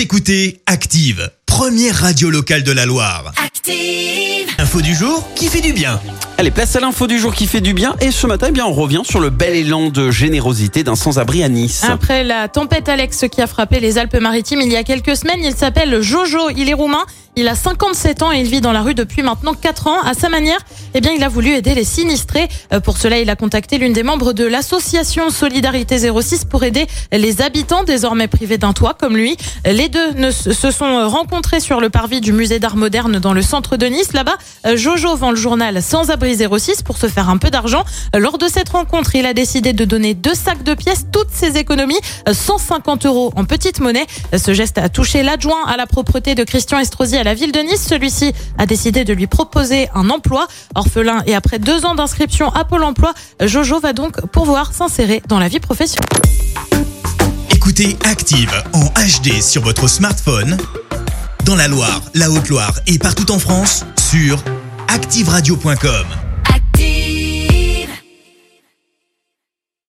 Vous écoutez Active, première radio locale de la Loire. Active. Info du jour qui fait du bien. Allez, place à l'info du jour qui fait du bien. Et ce matin, eh bien, on revient sur le bel élan de générosité d'un sans-abri à Nice. Après la tempête Alex qui a frappé les Alpes-Maritimes il y a quelques semaines, il s'appelle Jojo, il est roumain, il a 57 ans et il vit dans la rue depuis maintenant 4 ans. À sa manière, eh bien, il a voulu aider les sinistrés. Euh, Pour cela, il a contacté l'une des membres de l'association Solidarité 06 pour aider les habitants désormais privés d'un toit comme lui. Les deux se sont rencontrés sur le parvis du musée d'art moderne dans le centre de Nice. Là-bas, euh, Jojo vend le journal Sans Abri 06 pour se faire un peu d'argent. Lors de cette rencontre, il a décidé de donner deux sacs de pièces, toutes ses économies, euh, 150 euros en petite monnaie. Euh, Ce geste a touché l'adjoint à la propreté de Christian Estrosi à la ville de Nice. Celui-ci a décidé de lui proposer un emploi. Orphelin et après deux ans d'inscription à Pôle emploi, Jojo va donc pouvoir s'insérer dans la vie professionnelle. Écoutez Active en HD sur votre smartphone, dans la Loire, la Haute-Loire et partout en France, sur activeradio.com.